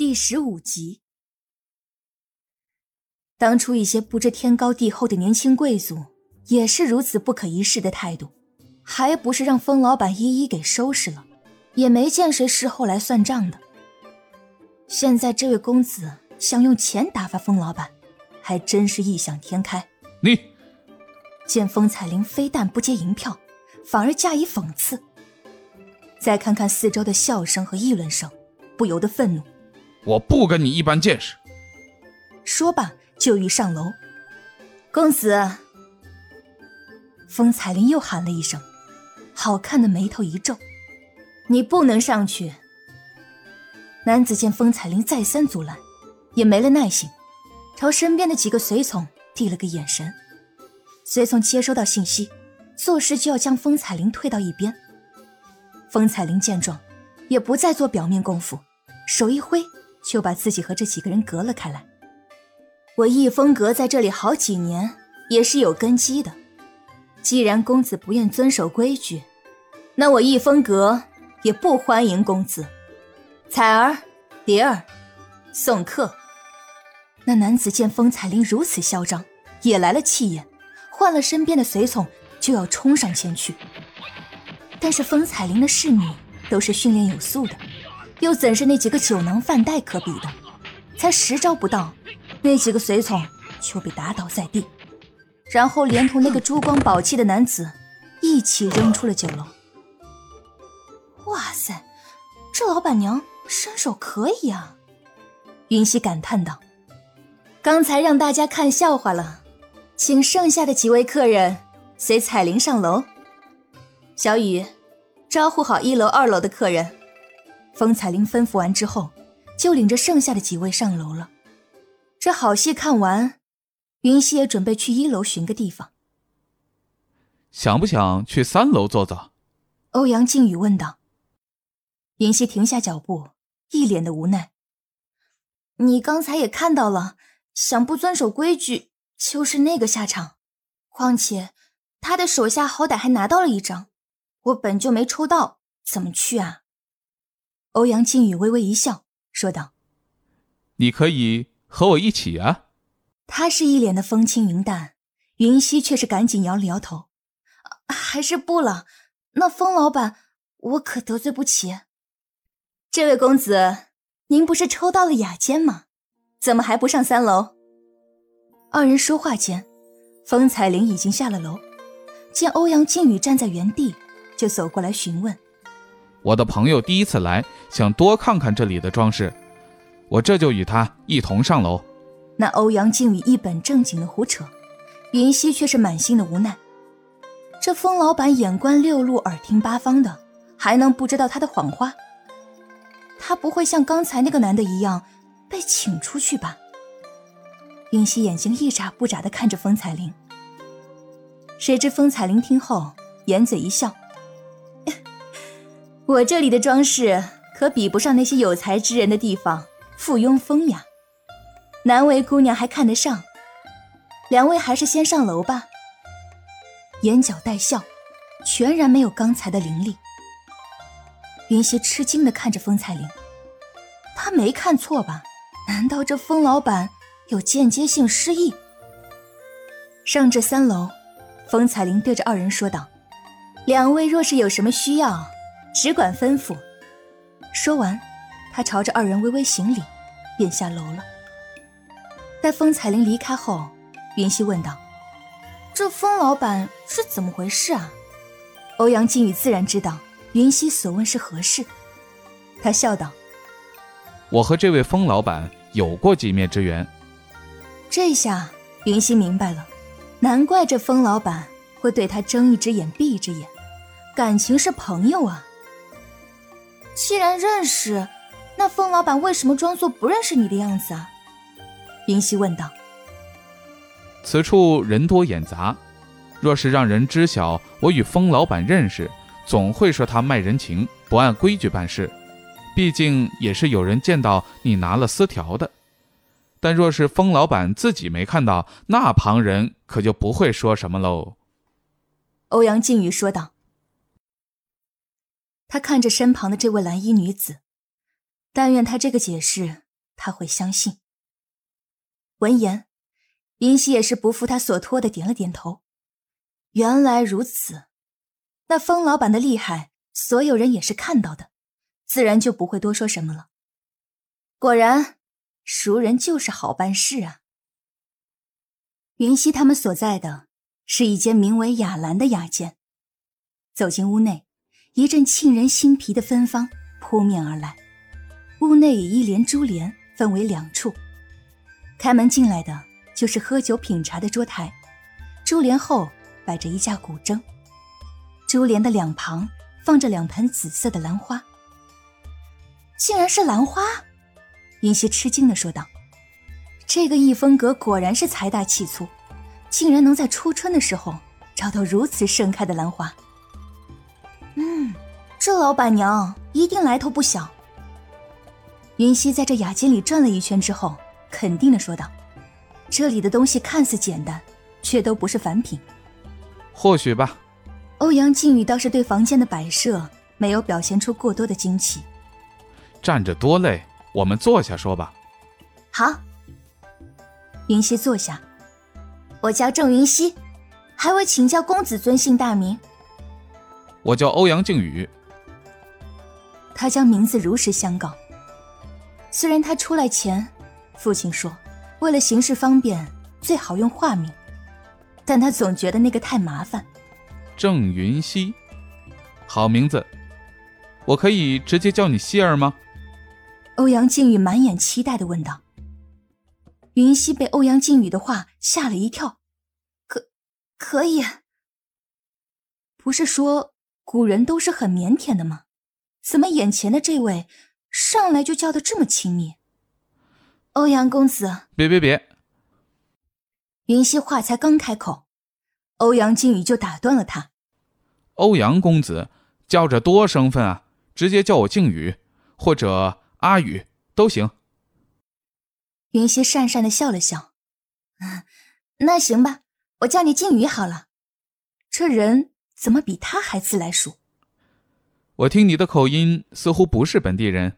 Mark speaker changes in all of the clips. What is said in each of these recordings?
Speaker 1: 第十五集，当初一些不知天高地厚的年轻贵族也是如此不可一世的态度，还不是让风老板一一给收拾了，也没见谁事后来算账的。现在这位公子想用钱打发风老板，还真是异想天开。
Speaker 2: 你
Speaker 1: 见风彩玲非但不接银票，反而加以讽刺，再看看四周的笑声和议论声，不由得愤怒。
Speaker 2: 我不跟你一般见识。
Speaker 1: 说罢，就欲上楼。公子，风彩玲又喊了一声，好看的眉头一皱：“你不能上去。”男子见风彩玲再三阻拦，也没了耐性，朝身边的几个随从递了个眼神。随从接收到信息，作势就要将风彩玲推到一边。风彩玲见状，也不再做表面功夫，手一挥。就把自己和这几个人隔了开来。我逸风阁在这里好几年，也是有根基的。既然公子不愿遵守规矩，那我逸风阁也不欢迎公子。彩儿、蝶儿，送客。那男子见风彩玲如此嚣张，也来了气焰，换了身边的随从，就要冲上前去。但是风彩玲的侍女都是训练有素的。又怎是那几个酒囊饭袋可比的？才十招不到，那几个随从就被打倒在地，然后连同那个珠光宝气的男子一起扔出了酒楼。哇塞，这老板娘身手可以啊！云溪感叹道：“刚才让大家看笑话了，请剩下的几位客人随彩铃上楼。小雨，招呼好一楼、二楼的客人。”风彩玲吩咐完之后，就领着剩下的几位上楼了。这好戏看完，云溪也准备去一楼寻个地方。
Speaker 2: 想不想去三楼坐坐？
Speaker 1: 欧阳靖宇问道。云溪停下脚步，一脸的无奈。你刚才也看到了，想不遵守规矩就是那个下场。况且他的手下好歹还拿到了一张，我本就没抽到，怎么去啊？欧阳靖宇微微一笑，说道：“
Speaker 2: 你可以和我一起啊。”
Speaker 1: 他是一脸的风轻云淡，云溪却是赶紧摇了摇头：“还是不了。那风老板，我可得罪不起。”这位公子，您不是抽到了雅间吗？怎么还不上三楼？二人说话间，风彩玲已经下了楼，见欧阳靖宇站在原地，就走过来询问。
Speaker 2: 我的朋友第一次来，想多看看这里的装饰，我这就与他一同上楼。
Speaker 1: 那欧阳靖宇一本正经的胡扯，云溪却是满心的无奈。这风老板眼观六路，耳听八方的，还能不知道他的谎话？他不会像刚才那个男的一样被请出去吧？云溪眼睛一眨不眨的看着风彩玲，谁知风彩玲听后，掩嘴一笑。我这里的装饰可比不上那些有才之人的地方，附庸风雅，难为姑娘还看得上。两位还是先上楼吧。眼角带笑，全然没有刚才的凌厉。云溪吃惊的看着风彩玲，她没看错吧？难道这风老板有间接性失忆？上至三楼，风彩玲对着二人说道：“两位若是有什么需要。”只管吩咐。说完，他朝着二人微微行礼，便下楼了。待风彩玲离开后，云溪问道：“这风老板是怎么回事啊？”欧阳靖宇自然知道云溪所问是何事，他笑道：“
Speaker 2: 我和这位风老板有过几面之缘。”
Speaker 1: 这下云溪明白了，难怪这风老板会对他睁一只眼闭一只眼，感情是朋友啊。既然认识，那风老板为什么装作不认识你的样子啊？云溪问道。
Speaker 2: 此处人多眼杂，若是让人知晓我与风老板认识，总会说他卖人情，不按规矩办事。毕竟也是有人见到你拿了丝条的。但若是风老板自己没看到，那旁人可就不会说什么喽。
Speaker 1: 欧阳靖宇说道。他看着身旁的这位蓝衣女子，但愿他这个解释他会相信。闻言，云溪也是不负他所托的点了点头。原来如此，那风老板的厉害，所有人也是看到的，自然就不会多说什么了。果然，熟人就是好办事啊。云溪他们所在的是一间名为雅兰的雅间。走进屋内，一阵沁人心脾的芬芳扑面而来。屋内以一帘珠帘分为两处，开门进来的就是喝酒品茶的桌台，珠帘后摆着一架古筝，珠帘的两旁放着两盆紫色的兰花。竟然是兰花！云溪吃惊的说道：“这个逸风阁果然是财大气粗，竟然能在初春的时候找到如此盛开的兰花。”嗯，这老板娘一定来头不小。云溪在这雅间里转了一圈之后，肯定的说道：“这里的东西看似简单，却都不是凡品。”
Speaker 2: 或许吧。
Speaker 1: 欧阳靖宇倒是对房间的摆设没有表现出过多的惊奇。
Speaker 2: 站着多累，我们坐下说吧。
Speaker 1: 好。云溪坐下。我叫郑云溪，还未请教公子尊姓大名。
Speaker 2: 我叫欧阳靖宇。
Speaker 1: 他将名字如实相告。虽然他出来前，父亲说为了行事方便，最好用化名，但他总觉得那个太麻烦。
Speaker 2: 郑云溪，好名字，我可以直接叫你希儿吗？
Speaker 1: 欧阳靖宇满眼期待的问道。云溪被欧阳靖宇的话吓了一跳，可可以？不是说古人都是很腼腆的吗？怎么眼前的这位？上来就叫的这么亲密，欧阳公子，
Speaker 2: 别别别！
Speaker 1: 云溪话才刚开口，欧阳靖宇就打断了他。
Speaker 2: 欧阳公子叫着多生分啊，直接叫我靖宇或者阿宇都行。
Speaker 1: 云溪讪讪的笑了笑，那行吧，我叫你靖宇好了。这人怎么比他还自来熟？
Speaker 2: 我听你的口音似乎不是本地人。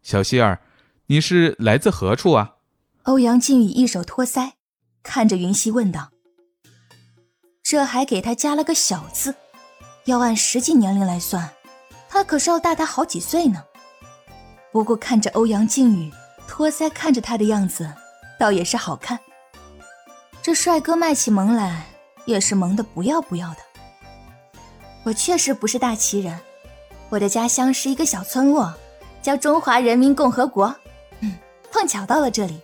Speaker 2: 小希儿，你是来自何处啊？
Speaker 1: 欧阳靖宇一手托腮，看着云溪问道：“这还给他加了个小字，要按实际年龄来算，他可是要大他好几岁呢。不过看着欧阳靖宇托腮看着他的样子，倒也是好看。这帅哥卖起萌来也是萌的不要不要的。我确实不是大齐人，我的家乡是一个小村落。”叫中华人民共和国，嗯，碰巧到了这里。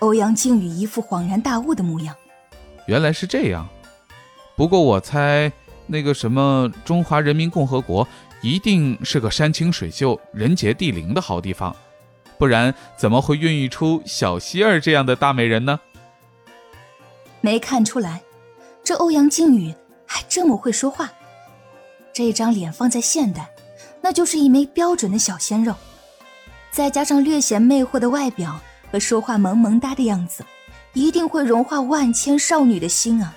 Speaker 1: 欧阳靖宇一副恍然大悟的模样。
Speaker 2: 原来是这样，不过我猜那个什么中华人民共和国一定是个山清水秀、人杰地灵的好地方，不然怎么会孕育出小希儿这样的大美人呢？
Speaker 1: 没看出来，这欧阳靖宇还这么会说话。这张脸放在现代。那就是一枚标准的小鲜肉，再加上略显魅惑的外表和说话萌萌哒的样子，一定会融化万千少女的心啊！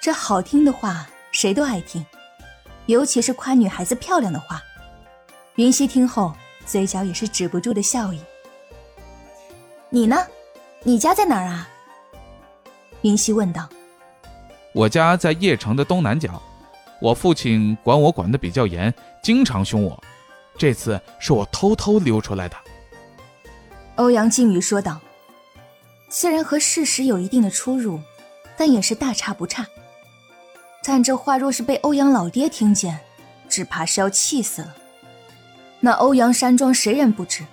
Speaker 1: 这好听的话谁都爱听，尤其是夸女孩子漂亮的话。云溪听后，嘴角也是止不住的笑意。你呢？你家在哪儿啊？云溪问道。
Speaker 2: 我家在邺城的东南角。我父亲管我管得比较严，经常凶我。这次是我偷偷溜出来的。”
Speaker 1: 欧阳靖宇说道。虽然和事实有一定的出入，但也是大差不差。但这话若是被欧阳老爹听见，只怕是要气死了。那欧阳山庄谁人不知？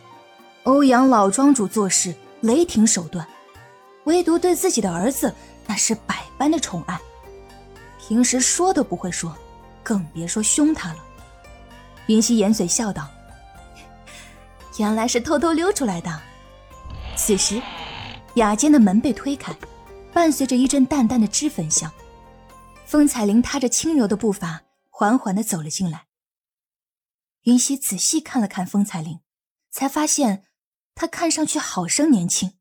Speaker 1: 欧阳老庄主做事雷霆手段，唯独对自己的儿子那是百般的宠爱。平时说都不会说，更别说凶他了。云溪掩嘴笑道：“ 原来是偷偷溜出来的。”此时，雅间的门被推开，伴随着一阵淡淡的脂粉香，风彩玲踏着轻柔的步伐，缓缓的走了进来。云溪仔细看了看风彩玲，才发现她看上去好生年轻，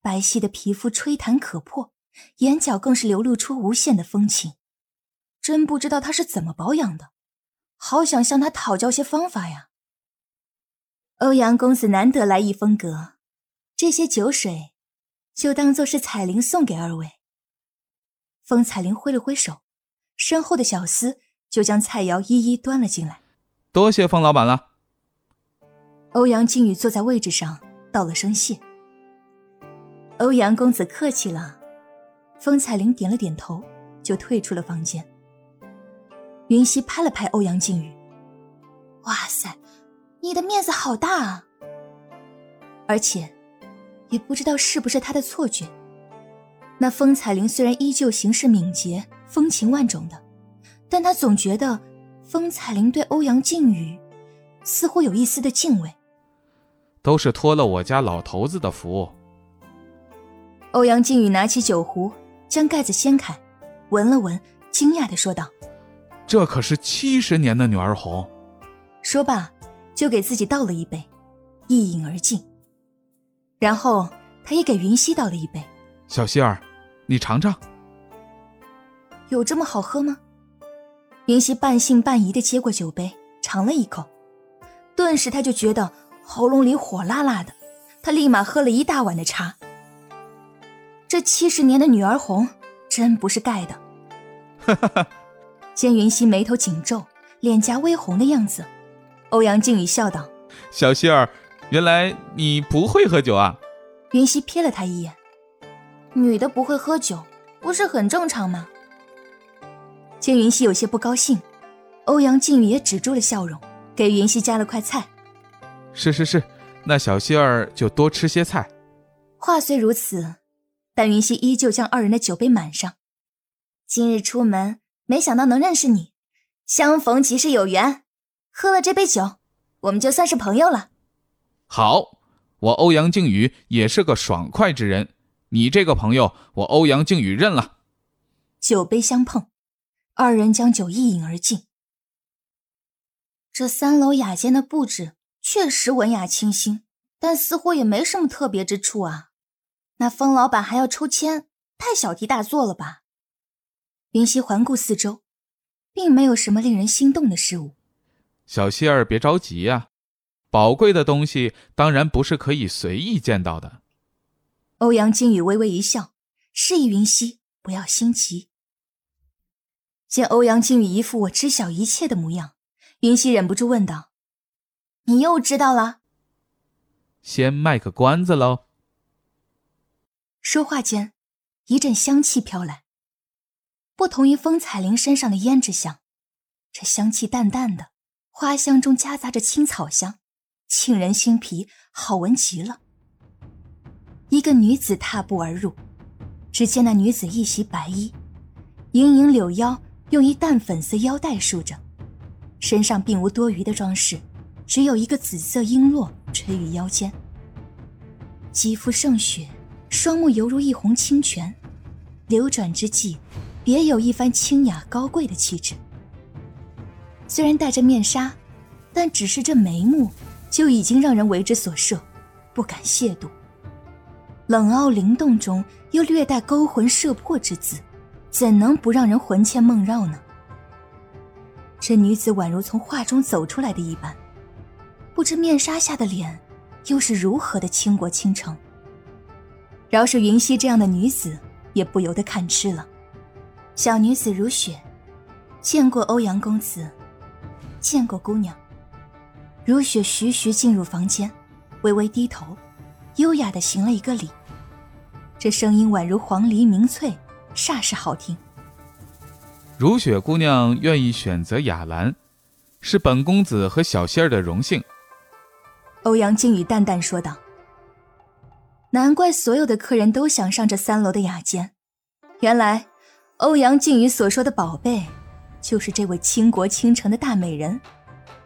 Speaker 1: 白皙的皮肤吹弹可破，眼角更是流露出无限的风情。真不知道他是怎么保养的，好想向他讨教些方法呀。欧阳公子难得来一风阁，这些酒水就当做是彩铃送给二位。风彩铃挥了挥手，身后的小厮就将菜肴一一端了进来。
Speaker 2: 多谢风老板了。
Speaker 1: 欧阳靖宇坐在位置上，道了声谢。欧阳公子客气了。风彩铃点了点头，就退出了房间。云溪拍了拍欧阳靖宇：“哇塞！”你的面子好大啊！而且，也不知道是不是他的错觉，那风彩玲虽然依旧行事敏捷、风情万种的，但他总觉得风彩玲对欧阳靖宇似乎有一丝的敬畏。
Speaker 2: 都是托了我家老头子的福。
Speaker 1: 欧阳靖宇拿起酒壶，将盖子掀开，闻了闻，惊讶的说道：“
Speaker 2: 这可是七十年的女儿红。”
Speaker 1: 说罢。就给自己倒了一杯，一饮而尽。然后他也给云溪倒了一杯。
Speaker 2: 小希儿，你尝尝。
Speaker 1: 有这么好喝吗？云溪半信半疑的接过酒杯，尝了一口，顿时他就觉得喉咙里火辣辣的。他立马喝了一大碗的茶。这七十年的女儿红真不是盖的。
Speaker 2: 哈哈哈。
Speaker 1: 见云溪眉头紧皱，脸颊微红的样子。欧阳靖宇笑道：“
Speaker 2: 小希儿，原来你不会喝酒啊？”
Speaker 1: 云溪瞥了他一眼：“女的不会喝酒，不是很正常吗？”见云溪有些不高兴，欧阳靖宇也止住了笑容，给云溪夹了块菜：“
Speaker 2: 是是是，那小希儿就多吃些菜。”
Speaker 1: 话虽如此，但云溪依旧将二人的酒杯满上。今日出门，没想到能认识你，相逢即是有缘。喝了这杯酒，我们就算是朋友了。
Speaker 2: 好，我欧阳靖宇也是个爽快之人，你这个朋友，我欧阳靖宇认了。
Speaker 1: 酒杯相碰，二人将酒一饮而尽。这三楼雅间的布置确实文雅清新，但似乎也没什么特别之处啊。那封老板还要抽签，太小题大做了吧？云溪环顾四周，并没有什么令人心动的事物。
Speaker 2: 小希儿，别着急呀，宝贵的东西当然不是可以随意见到的。
Speaker 1: 欧阳靖宇微微一笑，示意云溪不要心急。见欧阳靖宇一副我知晓一切的模样，云溪忍不住问道：“你又知道了？”
Speaker 2: 先卖个关子喽。
Speaker 1: 说话间，一阵香气飘来，不同于风采铃身上的胭脂香，这香气淡淡的。花香中夹杂着青草香，沁人心脾，好闻极了。一个女子踏步而入，只见那女子一袭白衣，盈盈柳腰用一淡粉色腰带束着，身上并无多余的装饰，只有一个紫色璎珞垂于腰间。肌肤胜雪，双目犹如一泓清泉，流转之际，别有一番清雅高贵的气质。虽然戴着面纱，但只是这眉目，就已经让人为之所摄，不敢亵渎。冷傲灵动中又略带勾魂摄魄之姿，怎能不让人魂牵梦绕呢？这女子宛如从画中走出来的一般，不知面纱下的脸，又是如何的倾国倾城。饶是云溪这样的女子，也不由得看痴了。小女子如雪，见过欧阳公子。见过姑娘，如雪徐徐进入房间，微微低头，优雅的行了一个礼。这声音宛如黄鹂鸣翠，煞是好听。
Speaker 2: 如雪姑娘愿意选择雅兰，是本公子和小仙儿的荣幸。
Speaker 1: 欧阳靖宇淡淡说道。难怪所有的客人都想上这三楼的雅间，原来欧阳靖宇所说的宝贝。就是这位倾国倾城的大美人，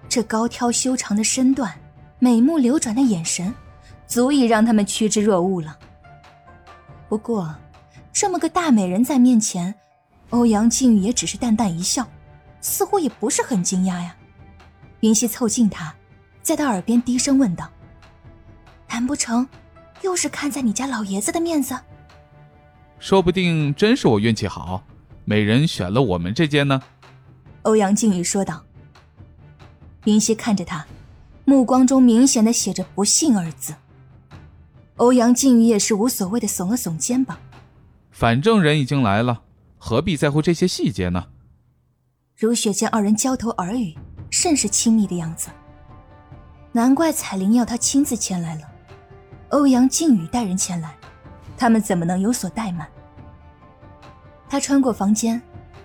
Speaker 1: 这高挑修长的身段，美目流转的眼神，足以让他们趋之若鹜了。不过，这么个大美人在面前，欧阳靖宇也只是淡淡一笑，似乎也不是很惊讶呀。云溪凑近他，在他耳边低声问道：“难不成又是看在你家老爷子的面子？”
Speaker 2: 说不定真是我运气好，美人选了我们这间呢。
Speaker 1: 欧阳靖宇说道。云溪看着他，目光中明显的写着“不幸”二字。欧阳靖宇也是无所谓的耸了耸肩膀，
Speaker 2: 反正人已经来了，何必在乎这些细节呢？
Speaker 1: 如雪见二人交头耳语，甚是亲密的样子，难怪彩铃要他亲自前来了。欧阳靖宇带人前来，他们怎么能有所怠慢？他穿过房间，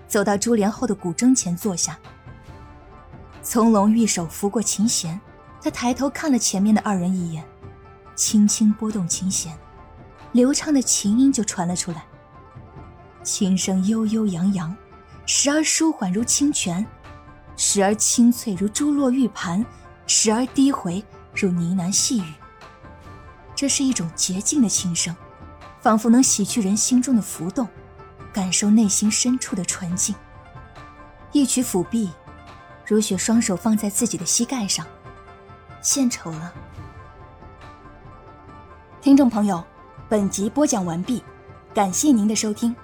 Speaker 1: 走到珠帘后的古筝前坐下，从龙玉手拂过琴弦，他抬头看了前面的二人一眼，轻轻拨动琴弦，流畅的琴音就传了出来，琴声悠悠扬扬。时而舒缓如清泉，时而清脆如珠落玉盘，时而低回如呢喃细语。这是一种洁净的琴声，仿佛能洗去人心中的浮动，感受内心深处的纯净。一曲抚臂，如雪双手放在自己的膝盖上，献丑了。听众朋友，本集播讲完毕，感谢您的收听。